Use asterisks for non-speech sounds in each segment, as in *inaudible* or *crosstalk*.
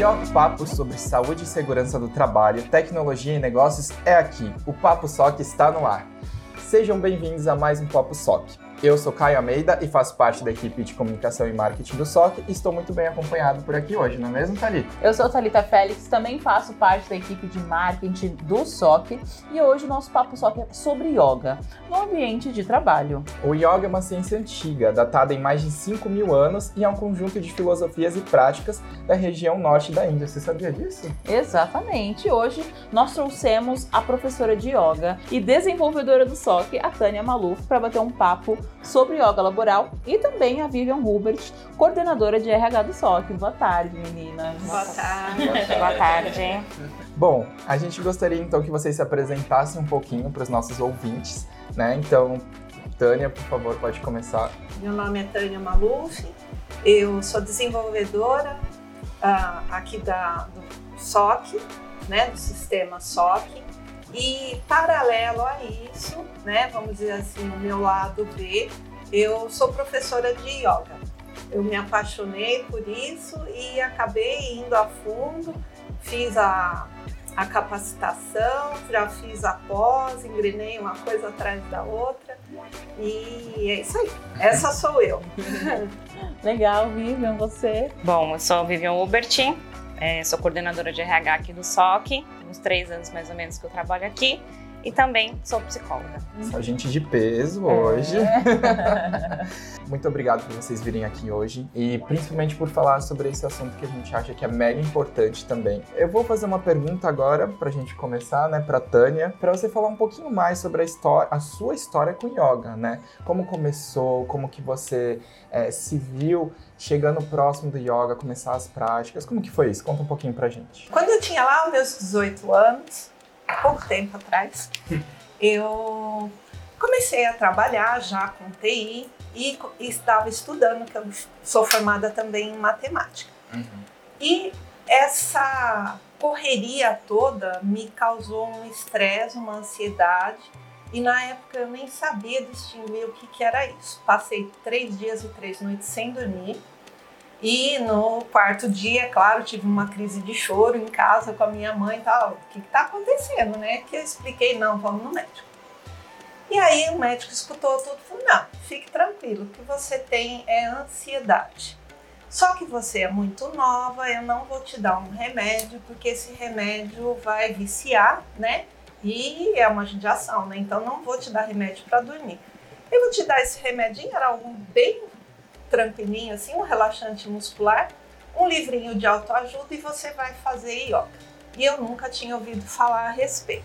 melhor papo sobre saúde e segurança do trabalho, tecnologia e negócios é aqui. O Papo SOC está no ar. Sejam bem-vindos a mais um Papo SOC. Eu sou Caio Almeida e faço parte da equipe de comunicação e marketing do SOC e estou muito bem acompanhado por aqui hoje, não é mesmo, Thalita? Eu sou Thalita Félix, também faço parte da equipe de marketing do SOC e hoje o nosso Papo SOC é sobre yoga no ambiente de trabalho. O yoga é uma ciência antiga, datada em mais de 5 mil anos e é um conjunto de filosofias e práticas da região norte da Índia. Você sabia disso? Exatamente. Hoje nós trouxemos a professora de yoga e desenvolvedora do SOC, a Tânia Maluf, para bater um papo sobre yoga laboral e também a Vivian Hubert, coordenadora de RH do SOC. Boa tarde, meninas. Boa tarde. Boa tarde. Bom, a gente gostaria então que vocês se apresentassem um pouquinho para os nossos ouvintes, né? Então, Tânia, por favor, pode começar. Meu nome é Tânia Maluf, eu sou desenvolvedora uh, aqui da, do SOC, né, do sistema SOC, e paralelo a isso, né, vamos dizer assim, o meu lado B, eu sou professora de yoga. Eu me apaixonei por isso e acabei indo a fundo, fiz a, a capacitação, já fiz a pós, engrenei uma coisa atrás da outra e é isso aí. Essa sou eu. *laughs* Legal, Vivian, você? Bom, eu sou Vivian Hubertin, é, sou coordenadora de RH aqui do SOC, uns três anos mais ou menos que eu trabalho aqui. E também sou psicóloga. Só gente de peso é. hoje. *laughs* Muito obrigado por vocês virem aqui hoje e principalmente por falar sobre esse assunto que a gente acha que é mega importante também. Eu vou fazer uma pergunta agora para a gente começar, né, para Tânia, para você falar um pouquinho mais sobre a história, a sua história com yoga, né? Como começou, como que você é, se viu chegando próximo do yoga, começar as práticas, como que foi isso? Conta um pouquinho pra gente. Quando eu tinha lá os meus 18 anos, pouco tempo atrás, eu comecei a trabalhar já com TI e, estava estudando, que eu sou formada também em matemática. Uhum. E essa correria toda me causou um estresse, uma ansiedade. E na época eu nem sabia distinguir o que, que era isso. Passei três dias e três noites sem dormir. E no quarto dia, claro, tive uma crise de choro em casa com a minha mãe e tal. O que está acontecendo, né? Que eu expliquei, não, vamos no médico. E aí o médico escutou tudo e falou: não, fique tranquilo, o que você tem é ansiedade. Só que você é muito nova, eu não vou te dar um remédio, porque esse remédio vai viciar, né? E é uma judiação, né? Então não vou te dar remédio para dormir. Eu vou te dar esse remedinho, era algo bem tranquilinho, assim, um relaxante muscular, um livrinho de autoajuda e você vai fazer yoga. E eu nunca tinha ouvido falar a respeito.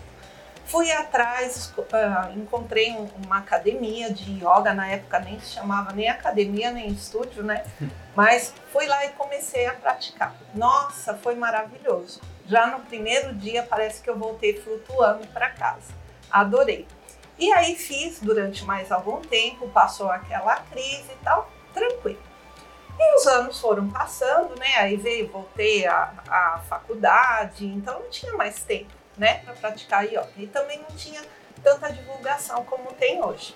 Fui atrás, uh, encontrei um, uma academia de yoga, na época nem se chamava nem academia nem estúdio, né? *laughs* Mas fui lá e comecei a praticar. Nossa, foi maravilhoso. Já no primeiro dia parece que eu voltei flutuando para casa. Adorei. E aí fiz durante mais algum tempo, passou aquela crise e tal tranquilo. E os anos foram passando, né? Aí veio, voltei à, faculdade, então não tinha mais tempo, né, para praticar yoga. E também não tinha tanta divulgação como tem hoje.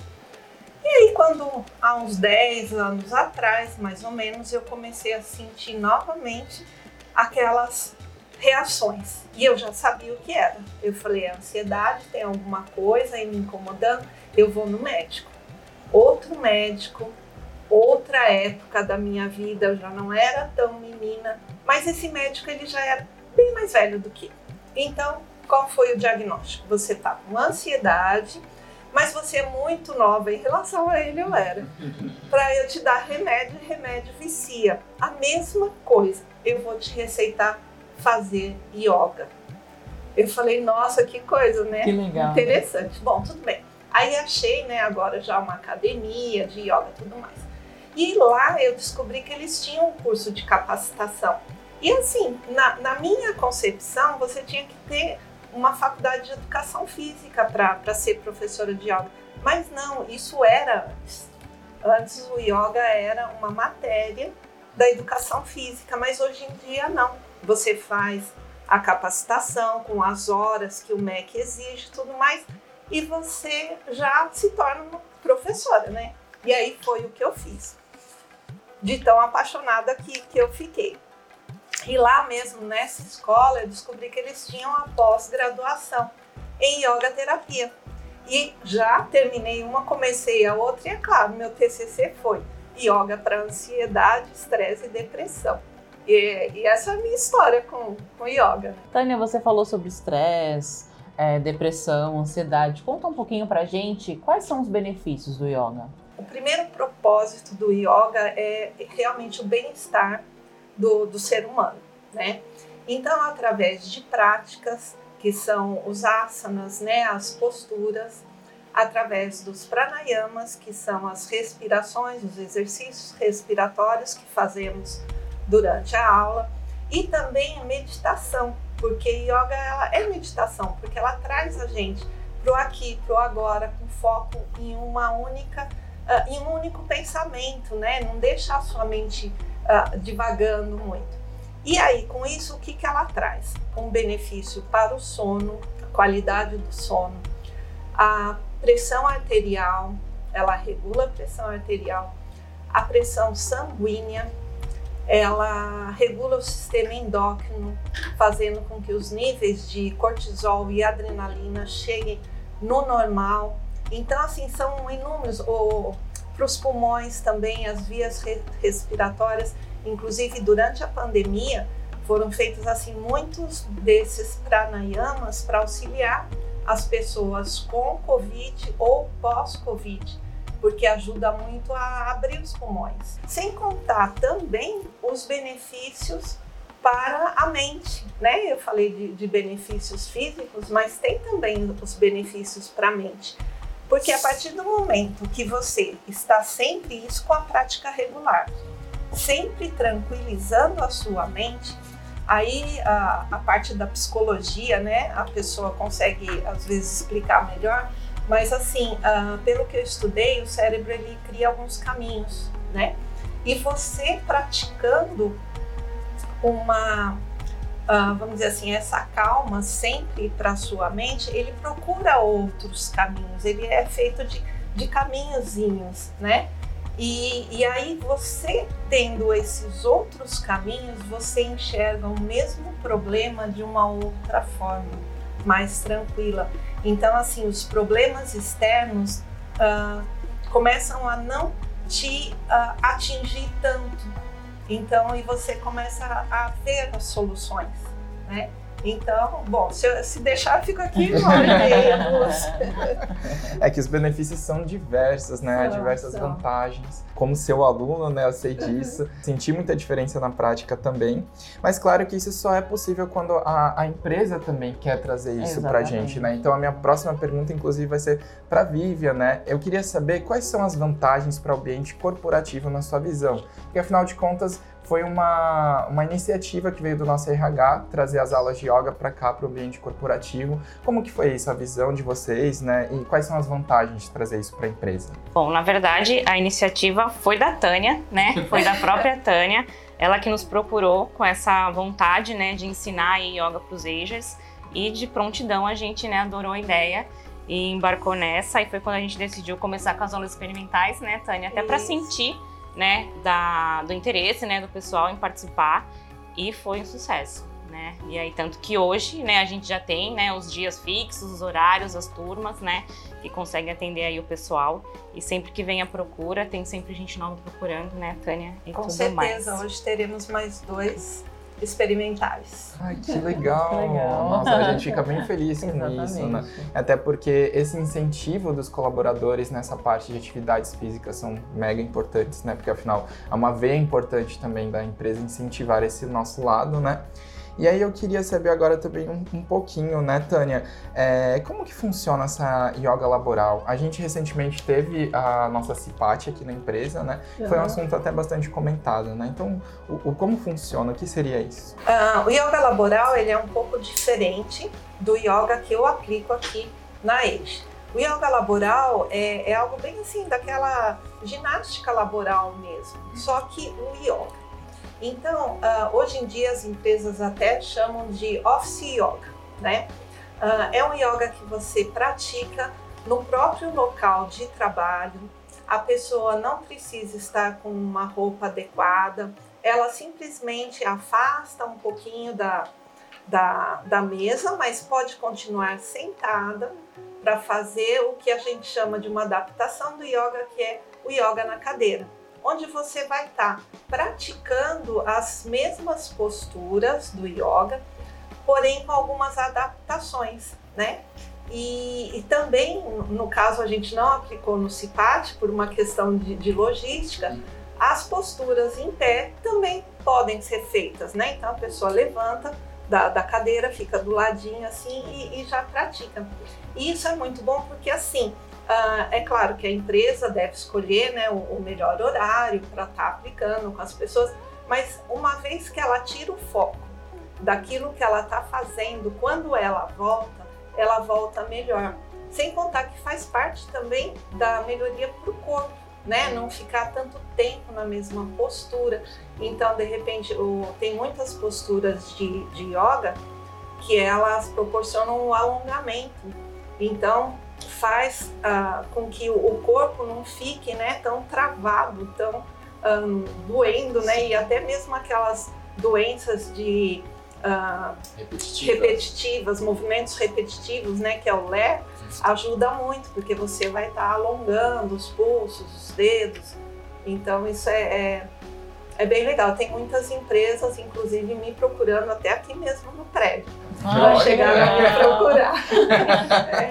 E aí, quando há uns 10 anos atrás, mais ou menos, eu comecei a sentir novamente aquelas reações. E eu já sabia o que era. Eu falei, a ansiedade, tem alguma coisa aí me incomodando, eu vou no médico. Outro médico, outra época da minha vida, eu já não era tão menina, mas esse médico ele já era bem mais velho do que eu. Então, qual foi o diagnóstico? Você está com ansiedade, mas você é muito nova em relação a ele eu era. Para eu te dar remédio, remédio vicia. A mesma coisa. Eu vou te receitar fazer yoga. Eu falei, nossa, que coisa, né? Que legal. Interessante. Bom, tudo bem. Aí achei, né, agora já uma academia de yoga e tudo mais. E lá eu descobri que eles tinham um curso de capacitação. E assim, na, na minha concepção, você tinha que ter uma faculdade de educação física para ser professora de yoga. Mas não, isso era antes. Antes o yoga era uma matéria da educação física, mas hoje em dia não. Você faz a capacitação com as horas que o MEC exige tudo mais e você já se torna uma professora, né? E aí foi o que eu fiz de tão apaixonada que, que eu fiquei. E lá mesmo nessa escola eu descobri que eles tinham a pós-graduação em yoga terapia. E já terminei uma, comecei a outra e é claro, meu TCC foi yoga para ansiedade, estresse e depressão. E, e, essa é a minha história com, com yoga. Tânia, você falou sobre estresse, é, depressão, ansiedade. Conta um pouquinho pra gente quais são os benefícios do yoga. O primeiro propósito do yoga é realmente o bem-estar do, do ser humano, né? Então, através de práticas que são os asanas, né, as posturas, através dos pranayamas, que são as respirações, os exercícios respiratórios que fazemos durante a aula, e também a meditação, porque yoga ela é meditação, porque ela traz a gente para o aqui, para o agora, com foco em uma única, uh, em um único pensamento, né? Não deixa a sua mente uh, divagando muito. E aí, com isso, o que, que ela traz? Um benefício para o sono, a qualidade do sono, a pressão arterial, ela regula a pressão arterial, a pressão sanguínea, ela regula o sistema endócrino, fazendo com que os níveis de cortisol e adrenalina cheguem no normal. Então, assim, são inúmeros. Para os pulmões também, as vias respiratórias, inclusive durante a pandemia, foram feitos assim muitos desses pranayamas para auxiliar as pessoas com Covid ou pós-Covid porque ajuda muito a abrir os pulmões. Sem contar também os benefícios para a mente, né? Eu falei de, de benefícios físicos, mas tem também os benefícios para a mente. Porque a partir do momento que você está sempre isso com a prática regular, sempre tranquilizando a sua mente, aí a, a parte da psicologia, né? A pessoa consegue às vezes explicar melhor, mas assim, uh, pelo que eu estudei, o cérebro ele cria alguns caminhos, né? E você praticando uma, uh, vamos dizer assim, essa calma sempre para sua mente, ele procura outros caminhos. Ele é feito de, de caminhozinhos, né? E, e aí você tendo esses outros caminhos, você enxerga o mesmo problema de uma outra forma mais tranquila. Então, assim, os problemas externos uh, começam a não te uh, atingir tanto. Então, e você começa a, a ver as soluções, né? Então, bom, se, eu, se deixar, eu fico aqui uma hora e meia, duas. É que os benefícios são diversos, né? Há diversas são. vantagens. Como seu aluno, né? Eu sei disso. Senti muita diferença na prática também. Mas claro que isso só é possível quando a, a empresa também quer trazer isso Exatamente. pra gente, né? Então a minha próxima pergunta, inclusive, vai ser pra Vivian, né? Eu queria saber quais são as vantagens para o ambiente corporativo na sua visão. Porque afinal de contas, foi uma, uma iniciativa que veio do nosso RH trazer as aulas de yoga para cá, para o ambiente corporativo. Como que foi isso, a visão de vocês, né? E quais são as vantagens de trazer isso para a empresa? Bom, na verdade, a iniciativa foi da Tânia, né? *laughs* Foi da própria Tânia. Ela que nos procurou com essa vontade, né, de ensinar yoga para os agers. E de prontidão a gente, né, adorou a ideia e embarcou nessa. E foi quando a gente decidiu começar com as aulas experimentais, né, Tânia? Até para sentir né, da, do interesse, né, do pessoal em participar e foi um sucesso, né? E aí tanto que hoje, né, a gente já tem, né, os dias fixos, os horários, as turmas, né, que conseguem atender aí o pessoal e sempre que vem a procura, tem sempre gente nova procurando, né, Tânia e Com certeza, mais. hoje teremos mais dois experimentais. Ai, que legal. legal. Nossa, a gente fica bem feliz com isso, né? Até porque esse incentivo dos colaboradores nessa parte de atividades físicas são mega importantes, né? Porque afinal é uma veia importante também da empresa incentivar esse nosso lado, né? E aí eu queria saber agora também um, um pouquinho, né, Tânia, é, como que funciona essa yoga laboral? A gente recentemente teve a nossa CIPAT aqui na empresa, né? Uhum. Foi um assunto até bastante comentado, né? Então, o, o como funciona? O que seria isso? Uh, o yoga laboral, ele é um pouco diferente do yoga que eu aplico aqui na EIJ. O yoga laboral é, é algo bem assim, daquela ginástica laboral mesmo, só que o yoga. Então, uh, hoje em dia as empresas até chamam de office yoga, né? Uh, é um yoga que você pratica no próprio local de trabalho. A pessoa não precisa estar com uma roupa adequada. ela simplesmente afasta um pouquinho da, da, da mesa, mas pode continuar sentada para fazer o que a gente chama de uma adaptação do yoga, que é o yoga na cadeira, onde você vai estar tá praticando as mesmas posturas do yoga, porém com algumas adaptações, né? E, e, também, no caso, a gente não aplicou no CIPAT por uma questão de, de, logística, as posturas em pé também podem ser feitas, né? Então a pessoa levanta da, da cadeira, fica do ladinho assim e, e já pratica. E isso é muito bom porque assim, uh, é claro que a empresa deve escolher né, o, o melhor horário para estar tá aplicando com as pessoas, mas uma vez que ela tira o foco daquilo que ela está fazendo, quando ela volta, ela volta melhor. Sem contar que faz parte também da melhoria para o corpo, né? Não ficar tanto tempo na mesma postura. Então, de repente, o, tem muitas posturas de, de yoga que elas proporcionam o alongamento. Então, faz uh, com que o corpo não fique né, tão travado, tão um, doendo, né? E até mesmo aquelas doenças de uh, Repetitiva. repetitivas, movimentos repetitivos, né, que é o Lé, ajuda muito, porque você vai estar tá alongando os pulsos, os dedos. Então isso é, é, é, bem legal. Tem muitas empresas, inclusive, me procurando até aqui mesmo no prédio. Ah, vai chegar a me procurar. *laughs* é.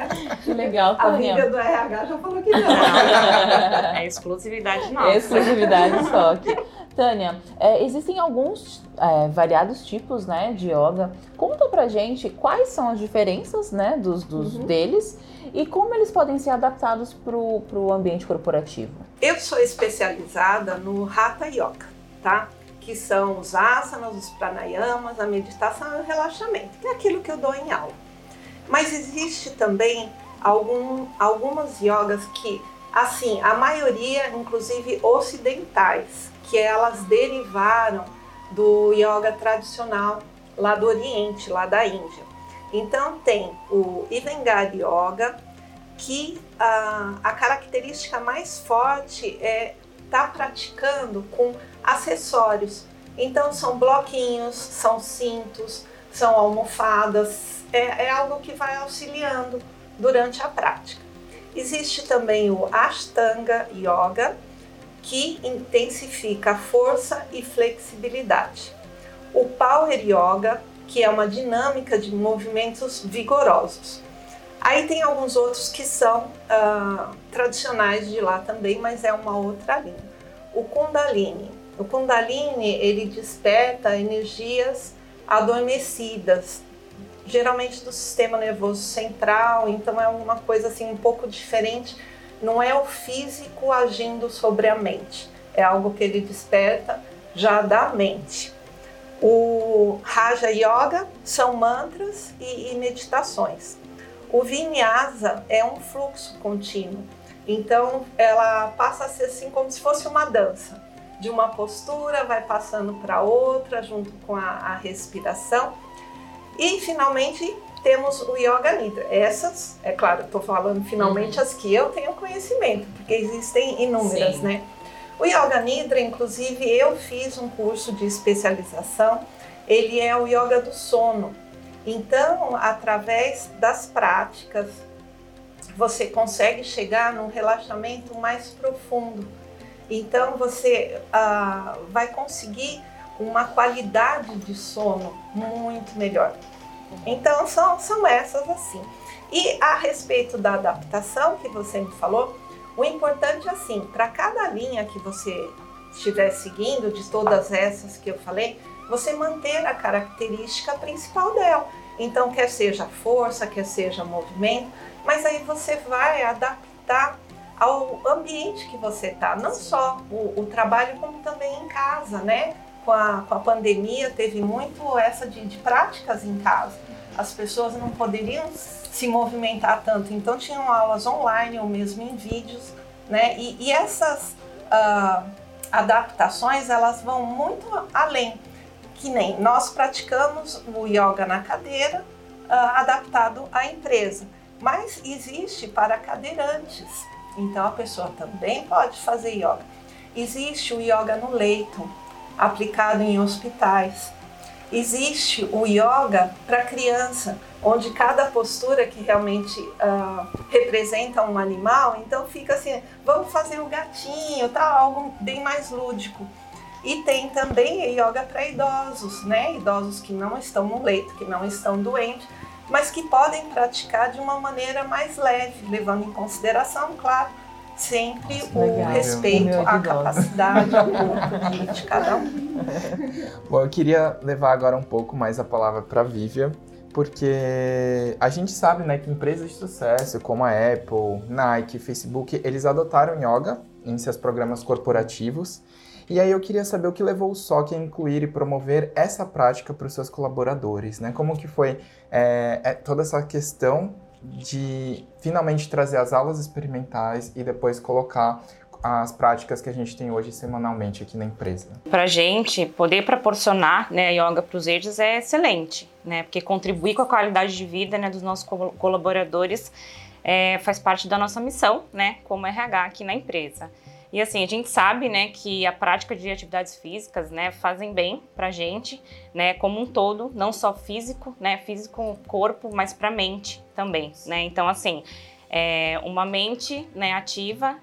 Legal, A amiga do RH já falou que não. *laughs* É exclusividade nossa. Exclusividade só. *laughs* Tânia, é, existem alguns é, variados tipos né, de yoga. Conta pra gente quais são as diferenças né, dos, dos uhum. deles e como eles podem ser adaptados para o ambiente corporativo. Eu sou especializada no Hatha Yoga, tá? Que são os asanas, os pranayamas, a meditação e o relaxamento, que é aquilo que eu dou em aula. Mas existe também algum, algumas yogas que, assim, a maioria, inclusive ocidentais, que elas derivaram do yoga tradicional lá do Oriente, lá da Índia. Então tem o Iyengar Yoga, que a, a característica mais forte é estar tá praticando com acessórios. Então são bloquinhos, são cintos, são almofadas, é, é algo que vai auxiliando durante a prática. Existe também o Ashtanga Yoga, que intensifica a força e flexibilidade. O Power Yoga, que é uma dinâmica de movimentos vigorosos. Aí tem alguns outros que são uh, tradicionais de lá também, mas é uma outra linha. O Kundalini. O Kundalini ele desperta energias adormecidas, geralmente do sistema nervoso central, então é uma coisa assim um pouco diferente não é o físico agindo sobre a mente, é algo que ele desperta já da mente. O Raja Yoga são mantras e, e meditações. O Vinyasa é um fluxo contínuo, então ela passa a ser assim como se fosse uma dança. De uma postura vai passando para outra, junto com a, a respiração. E finalmente temos o Yoga Nidra. Essas, é claro, estou falando finalmente uhum. as que eu tenho conhecimento, porque existem inúmeras, Sim. né? O Yoga Nidra, inclusive, eu fiz um curso de especialização, ele é o Yoga do sono. Então, através das práticas, você consegue chegar num relaxamento mais profundo. Então, você ah, vai conseguir uma qualidade de sono muito melhor. Então são, são essas assim. E a respeito da adaptação que você me falou, o importante é assim, para cada linha que você estiver seguindo, de todas essas que eu falei, você manter a característica principal dela. Então, quer seja força, quer seja movimento, mas aí você vai adaptar ao ambiente que você está, não só o, o, trabalho, como também em casa, né? Com a, com a pandemia, teve muito essa de, de práticas em casa. As pessoas não poderiam se movimentar tanto, então tinham aulas online ou mesmo em vídeos, né? E, e essas uh, adaptações elas vão muito além, que nem nós praticamos o yoga na cadeira, uh, adaptado à empresa, mas existe para cadeirantes, então a pessoa também pode fazer yoga. Existe o yoga no leito, aplicado em hospitais. Existe o yoga para criança, onde cada postura que realmente uh, representa um animal, então fica assim, vamos fazer o gatinho, tá? algo bem mais lúdico. E tem também yoga para idosos, né? Idosos que não estão no leito, que não estão doentes, mas que podem praticar de uma maneira mais leve, levando em consideração, claro, sempre Nossa, o respeito o à capacidade ao corpo de cada um. *laughs* Bom, eu queria levar agora um pouco mais a palavra para a Vívia, porque a gente sabe né, que empresas de sucesso como a Apple, Nike, Facebook, eles adotaram yoga em seus programas corporativos. E aí eu queria saber o que levou o SOC a incluir e promover essa prática para os seus colaboradores, né? Como que foi é, é, toda essa questão de finalmente trazer as aulas experimentais e depois colocar as práticas que a gente tem hoje semanalmente aqui na empresa. Para a gente poder proporcionar né, yoga para os eles é excelente, né? Porque contribuir com a qualidade de vida né, dos nossos colaboradores é, faz parte da nossa missão, né, como RH aqui na empresa. E assim, a gente sabe, né, que a prática de atividades físicas, né, fazem bem pra gente, né, como um todo, não só físico, né, físico corpo, mas pra mente também, né? Então, assim, é, uma mente, né, ativa,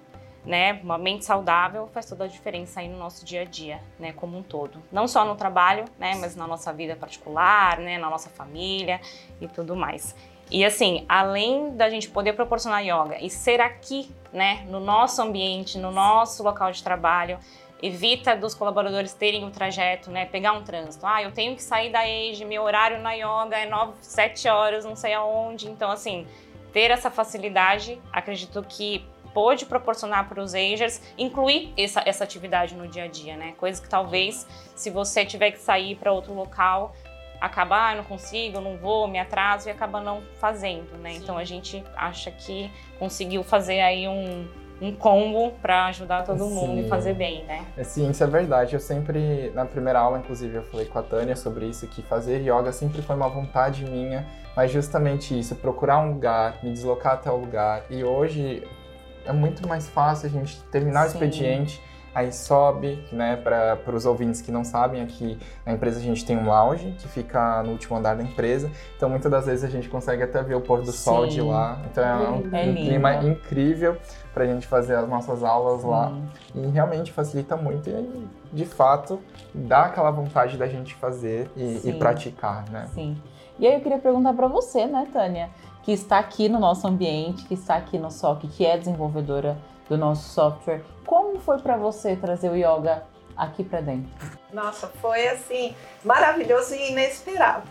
né, uma mente saudável faz toda a diferença aí no nosso dia a dia, né, como um todo. Não só no trabalho, né, mas na nossa vida particular, né, na nossa família e tudo mais. E assim, além da gente poder proporcionar yoga e ser aqui, né, no nosso ambiente, no nosso local de trabalho, evita dos colaboradores terem o trajeto, né, pegar um trânsito. Ah, eu tenho que sair da EJE, meu horário na yoga é 9, 7 horas, não sei aonde. Então, assim, ter essa facilidade, acredito que pode proporcionar para os agers incluir essa, essa atividade no dia a dia, né? Coisa que talvez, se você tiver que sair para outro local, acabar, ah, não consigo, não vou, me atraso e acaba não fazendo, né? Sim. Então a gente acha que conseguiu fazer aí um, um combo para ajudar todo Sim. mundo e fazer bem, né? É, sim, isso é verdade. Eu sempre, na primeira aula, inclusive, eu falei com a Tânia sobre isso, que fazer yoga sempre foi uma vontade minha, mas justamente isso, procurar um lugar, me deslocar até o lugar. E hoje é muito mais fácil a gente terminar Sim. o expediente aí sobe, né, para os ouvintes que não sabem, aqui na empresa a gente tem um lounge que fica no último andar da empresa, então muitas das vezes a gente consegue até ver o pôr do Sim. sol de lá, então é um, é um clima incrível para a gente fazer as nossas aulas lá e realmente facilita muito e de fato dá aquela vontade da gente fazer e, e praticar, né? Sim. E aí eu queria perguntar para você, né, Tânia, que está aqui no nosso ambiente, que está aqui no SOC, que é desenvolvedora do nosso software. Como foi para você trazer o yoga aqui para dentro? Nossa, foi assim maravilhoso e inesperado,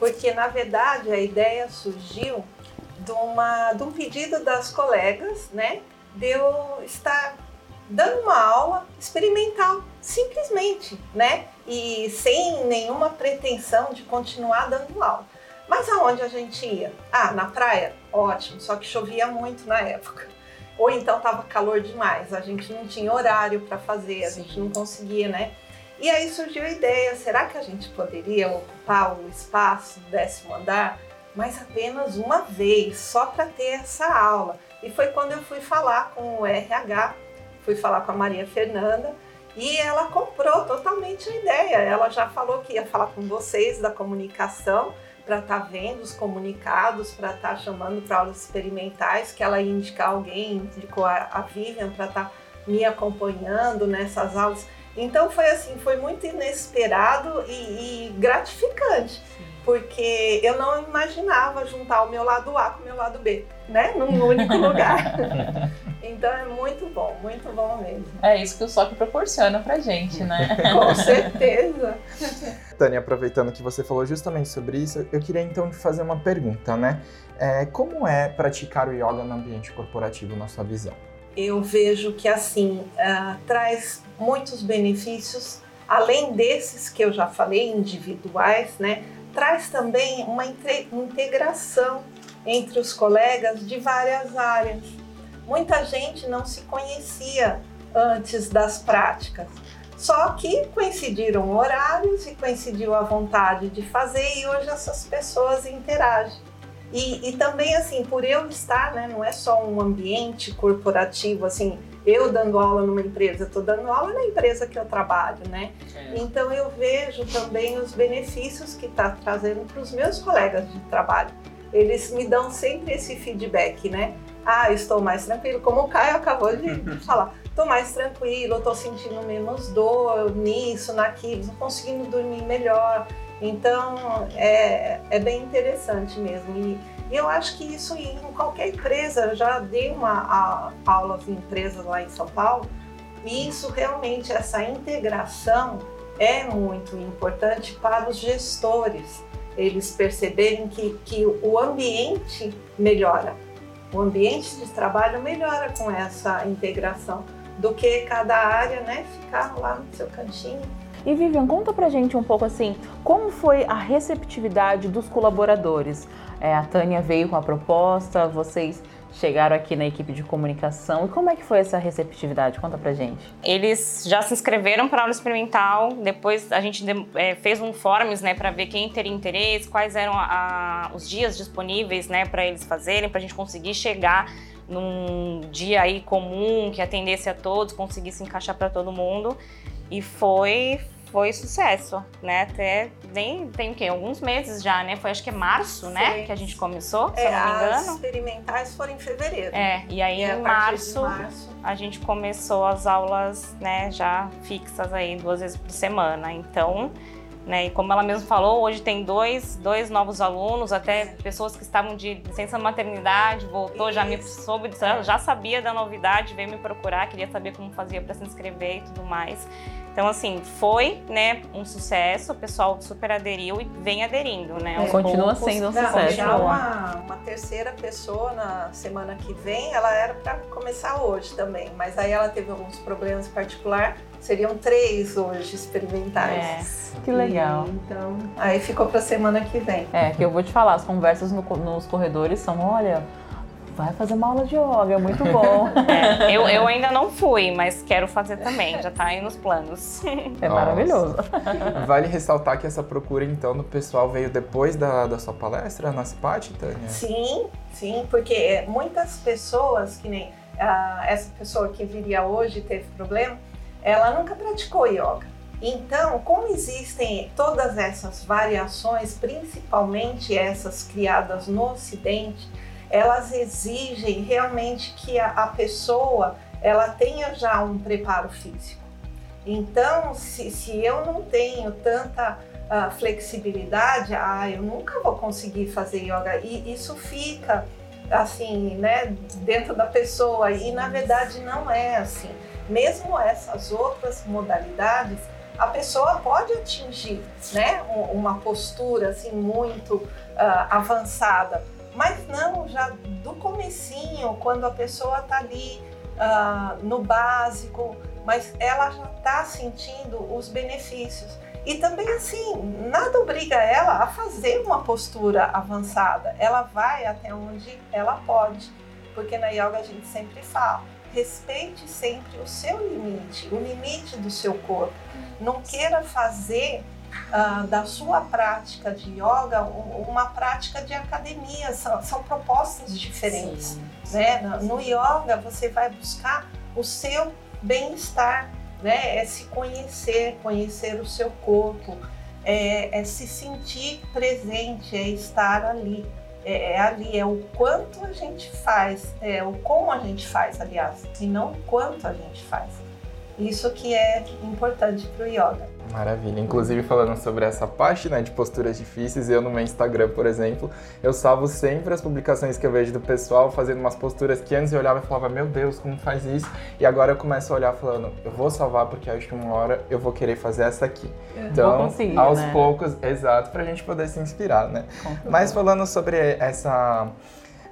porque na verdade a ideia surgiu de, uma, de um pedido das colegas, né, de eu estar dando uma aula experimental, simplesmente, né, e sem nenhuma pretensão de continuar dando aula. Mas aonde a gente ia? Ah, na praia? Ótimo, só que chovia muito na época ou então estava calor demais, a gente não tinha horário para fazer, a Sim. gente não conseguia, né? E aí surgiu a ideia: será que a gente poderia ocupar o espaço do décimo andar, mas apenas uma vez, só para ter essa aula? E foi quando eu fui falar com o RH, fui falar com a Maria Fernanda. E ela comprou totalmente a ideia. Ela já falou que ia falar com vocês da comunicação, para estar tá vendo os comunicados, para estar tá chamando para aulas experimentais, que ela ia indicar alguém, indicou a, a Vivian para estar tá me acompanhando nessas aulas. Então foi assim, foi muito inesperado e, e gratificante, Sim. Porque eu não imaginava juntar o meu lado A com o meu lado B, né, num único lugar. *laughs* Então é muito bom, muito bom mesmo. É isso que o SOC proporciona pra gente, né? *laughs* Com certeza. Tânia, aproveitando que você falou justamente sobre isso, eu queria então te fazer uma pergunta, né? É, como é praticar o yoga no ambiente corporativo, na sua visão? Eu vejo que assim uh, traz muitos benefícios, além desses que eu já falei, individuais, né? Traz também uma integração entre os colegas de várias áreas muita gente não se conhecia antes das práticas. Só que coincidiram horários e coincidiu a vontade de fazer e hoje essas pessoas interagem. E, e também assim, por eu estar, né, não é só um ambiente corporativo assim eu dando aula numa empresa, estou dando aula na empresa que eu trabalho, né? É. Então eu vejo também os benefícios que está trazendo para os meus colegas de trabalho. Eles me dão sempre esse feedback, né? Ah, estou mais tranquilo, como o Caio acabou de *laughs* falar. Estou mais tranquilo, estou sentindo menos dor nisso, naquilo, estou conseguindo dormir melhor. Então é, é bem interessante mesmo. E, e eu acho que isso em qualquer empresa, eu já dei uma a, aulas em empresas lá em São Paulo, e isso realmente, essa integração é muito importante para os gestores, eles perceberem que, que o ambiente melhora, o ambiente de trabalho melhora com essa integração, do que cada área né, ficar lá no seu cantinho. E Vivian, conta pra gente um pouco assim, como foi a receptividade dos colaboradores? É, a Tânia veio com a proposta, vocês chegaram aqui na equipe de comunicação. E como é que foi essa receptividade? Conta pra gente. Eles já se inscreveram para aula experimental, depois a gente é, fez um forms né, para ver quem teria interesse, quais eram a, os dias disponíveis né, para eles fazerem, para a gente conseguir chegar num dia aí comum que atendesse a todos, conseguisse encaixar para todo mundo. E foi foi sucesso, né? Até nem tem o quê? Alguns meses já, né? Foi acho que é março, né? Né? Que a gente começou, se é, eu não me engano. As experimentais foram em fevereiro. É, e aí e em março, março, a gente começou as aulas, né, já fixas aí duas vezes por semana. Então, né? E como ela mesma falou, hoje tem dois, dois novos alunos, até pessoas que estavam de licença maternidade, voltou, Isso. já me soube, já sabia da novidade, veio me procurar, queria saber como fazia para se inscrever e tudo mais. Então, assim, foi né, um sucesso, o pessoal super aderiu e vem aderindo, né? É, continua poucos, sendo um não, sucesso. Já uma, uma terceira pessoa na semana que vem, ela era para começar hoje também, mas aí ela teve alguns problemas particulares Seriam três hoje experimentais. É, que legal. E, então, aí ficou para semana que vem. É, que eu vou te falar, as conversas no, nos corredores são, olha, vai fazer uma aula de yoga, é muito bom. *laughs* É, eu, eu ainda não fui, mas quero fazer também, já está aí nos planos. É Nossa. maravilhoso. *laughs* Vale ressaltar que essa procura, então, do pessoal veio depois da, da sua palestra na CIPAT, Tânia? Sim, sim, porque muitas pessoas, que nem uh, essa pessoa que viria hoje teve problema, ela nunca praticou yoga. Então, como existem todas essas variações, principalmente essas criadas no Ocidente, elas exigem realmente que a, a pessoa ela tenha já um preparo físico. Então, se, se eu não tenho tanta uh, flexibilidade, ah, eu nunca vou conseguir fazer yoga. E isso fica assim, né, dentro da pessoa. E na verdade não é assim mesmo essas outras modalidades, a pessoa pode atingir né, uma postura assim muito uh, avançada, mas não já do comecinho, quando a pessoa está ali uh, no básico, mas ela já está sentindo os benefícios. E também assim, nada obriga ela a fazer uma postura avançada. Ela vai até onde ela pode, porque na yoga a gente sempre fala respeite sempre o seu limite, o limite do seu corpo. Não queira fazer uh, da sua prática de yoga uma prática de academia, são, são propostas diferentes. Né? No yoga você vai buscar o seu bem-estar, né? é se conhecer, conhecer o seu corpo, é, é se sentir presente, é estar ali é, é ali, é o quanto a gente faz, é o como a gente faz, aliás, e não o quanto a gente faz. Isso que é importante para o yoga. Maravilha. Inclusive, falando sobre essa parte né, de posturas difíceis, eu no meu Instagram, por exemplo, eu salvo sempre as publicações que eu vejo do pessoal fazendo umas posturas que antes eu olhava e falava, meu Deus, como faz isso? E agora eu começo a olhar falando, eu vou salvar porque acho que uma hora eu vou querer fazer essa aqui. Então, aos né? poucos, exato, para a gente poder se inspirar, né? Mas falando sobre essa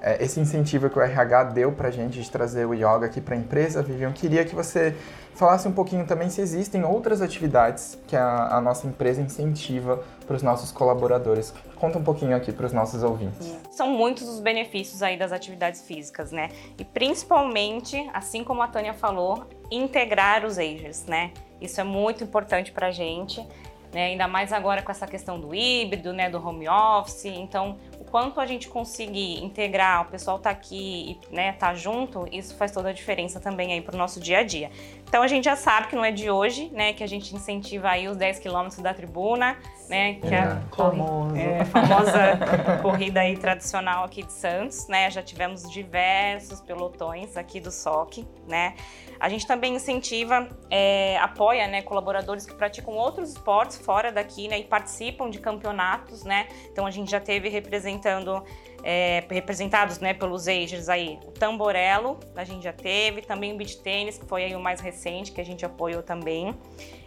é, esse incentivo que o RH deu para a gente de trazer o yoga aqui para a empresa, Vivian, queria que você falasse um pouquinho também se existem outras atividades que a, a nossa empresa incentiva para os nossos colaboradores. Conta um pouquinho aqui para os nossos ouvintes. São muitos os benefícios aí das atividades físicas, né? E principalmente, assim como a Tânia falou, integrar os agers, né? Isso é muito importante para a gente. Né, ainda mais agora com essa questão do híbrido, né, do home office. Então, quanto a gente conseguir integrar, o pessoal tá aqui e né, tá junto, isso faz toda a diferença também aí pro nosso dia a dia. Então a gente já sabe que não é de hoje, né, que a gente incentiva aí os 10 quilômetros da tribuna, né, que é, a Famoso. é, a famosa *laughs* corrida aí tradicional aqui de Santos, né? Já tivemos diversos pelotões aqui do SOC, né? A gente também incentiva, é, apoia, né, colaboradores que praticam outros esportes fora daqui, né, e participam de campeonatos, né? Então a gente já teve representando é, representados né, pelos Agers aí, o Tamborelo, a gente já teve, também o Beach Tênis, que foi aí o mais recente, que a gente apoiou também.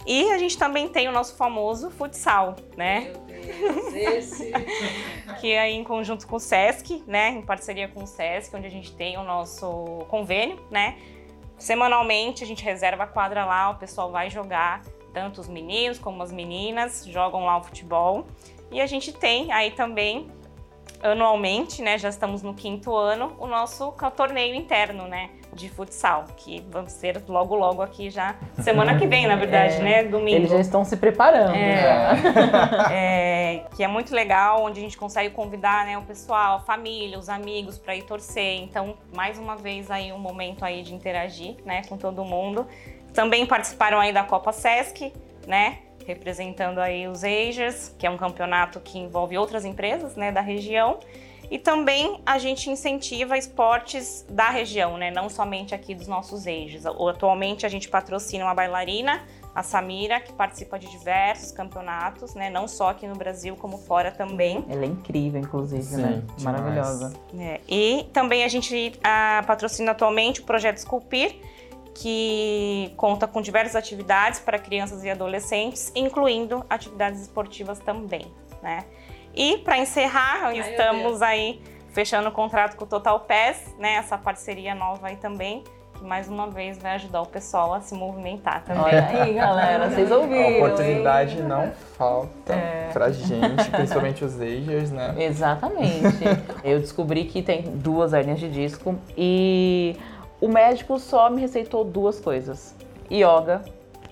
E a gente também tem o nosso famoso futsal, né? Meu Deus, esse. *laughs* que é aí em conjunto com o SESC, né, em parceria com o SESC, onde a gente tem o nosso convênio, né? Semanalmente a gente reserva a quadra lá, o pessoal vai jogar, tanto os meninos como as meninas jogam lá o futebol. E a gente tem aí também anualmente, né, já estamos no quinto ano, o nosso torneio interno, né, de futsal, que vamos ter logo logo aqui já semana que vem, na verdade, *laughs* É, né, domingo. Eles já estão se preparando. É. já. *laughs* É, que é muito legal, onde a gente consegue convidar né, o pessoal, a família, os amigos para ir torcer. Então, mais uma vez aí um momento aí de interagir, né, com todo mundo. Também participaram aí da Copa Sesc, né, representando aí os Agers, que é um campeonato que envolve outras empresas, né, da região. E também a gente incentiva esportes da região, né, não somente aqui dos nossos Agers. Atualmente a gente patrocina uma bailarina a Samira, que participa de diversos campeonatos, né? Não só aqui no Brasil, como fora também. Ela é incrível, inclusive, Sim, né? Maravilhosa. É, e também a gente ah, patrocina atualmente o projeto Esculpir, que conta com diversas atividades para crianças e adolescentes, incluindo atividades esportivas também, né? E para encerrar, meu estamos aí fechando o contrato com o Total Pass, né? Essa parceria nova aí também, que mais uma vez vai ajudar o pessoal a se movimentar também. Olha aí, galera, vocês ouviram. A hein? oportunidade não falta É. pra gente, principalmente os Agers, né? Exatamente. *laughs* Eu descobri que tem duas hernias de disco e o médico só me receitou duas coisas: yoga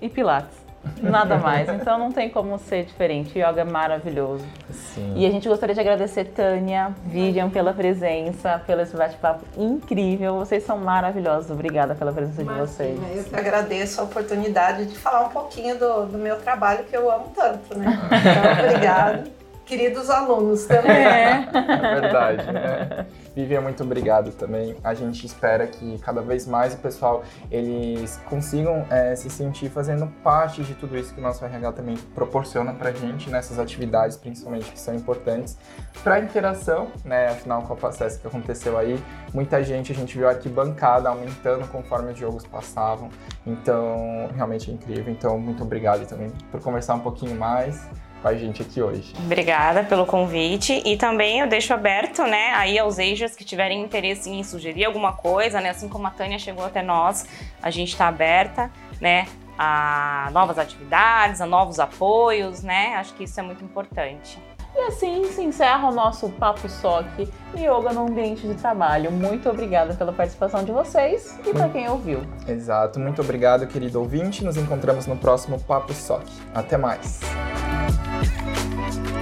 e pilates. Nada mais. *laughs* Então não tem como ser diferente. Yoga é maravilhoso. Sim. E a gente gostaria de agradecer Tânia, Vivian pela presença, pelo esse bate-papo incrível. Vocês são maravilhosos. Obrigada pela presença de vocês. Imagina, Eu que agradeço a oportunidade de falar um pouquinho do, do meu trabalho que eu amo tanto, né? *laughs* Então, obrigado. Queridos alunos também. É. É verdade, né? *laughs* Vivian, muito obrigado também. A gente espera que cada vez mais o pessoal eles consigam é, se sentir fazendo parte de tudo isso que o nosso RH também proporciona pra gente nessas atividades, principalmente que são importantes para interação, né? Afinal, com a Passess que aconteceu aí, muita gente a gente viu a arquibancada aumentando conforme os jogos passavam. Então, realmente é incrível. Então, muito obrigado também por conversar um pouquinho mais com a gente aqui hoje. Obrigada pelo convite e também eu deixo aberto, né, aí aos Agers que tiverem interesse em sugerir alguma coisa, né, assim como a Tânia chegou até nós, a gente está aberta, né, a novas atividades, a novos apoios, né, acho que isso é muito importante. E assim se encerra o nosso Papo Soque Yoga no ambiente de trabalho. Muito obrigada pela participação de vocês e para quem ouviu. Exato. Muito obrigado, querido ouvinte. Nos encontramos no próximo Papo Soc. Até mais. Thank you.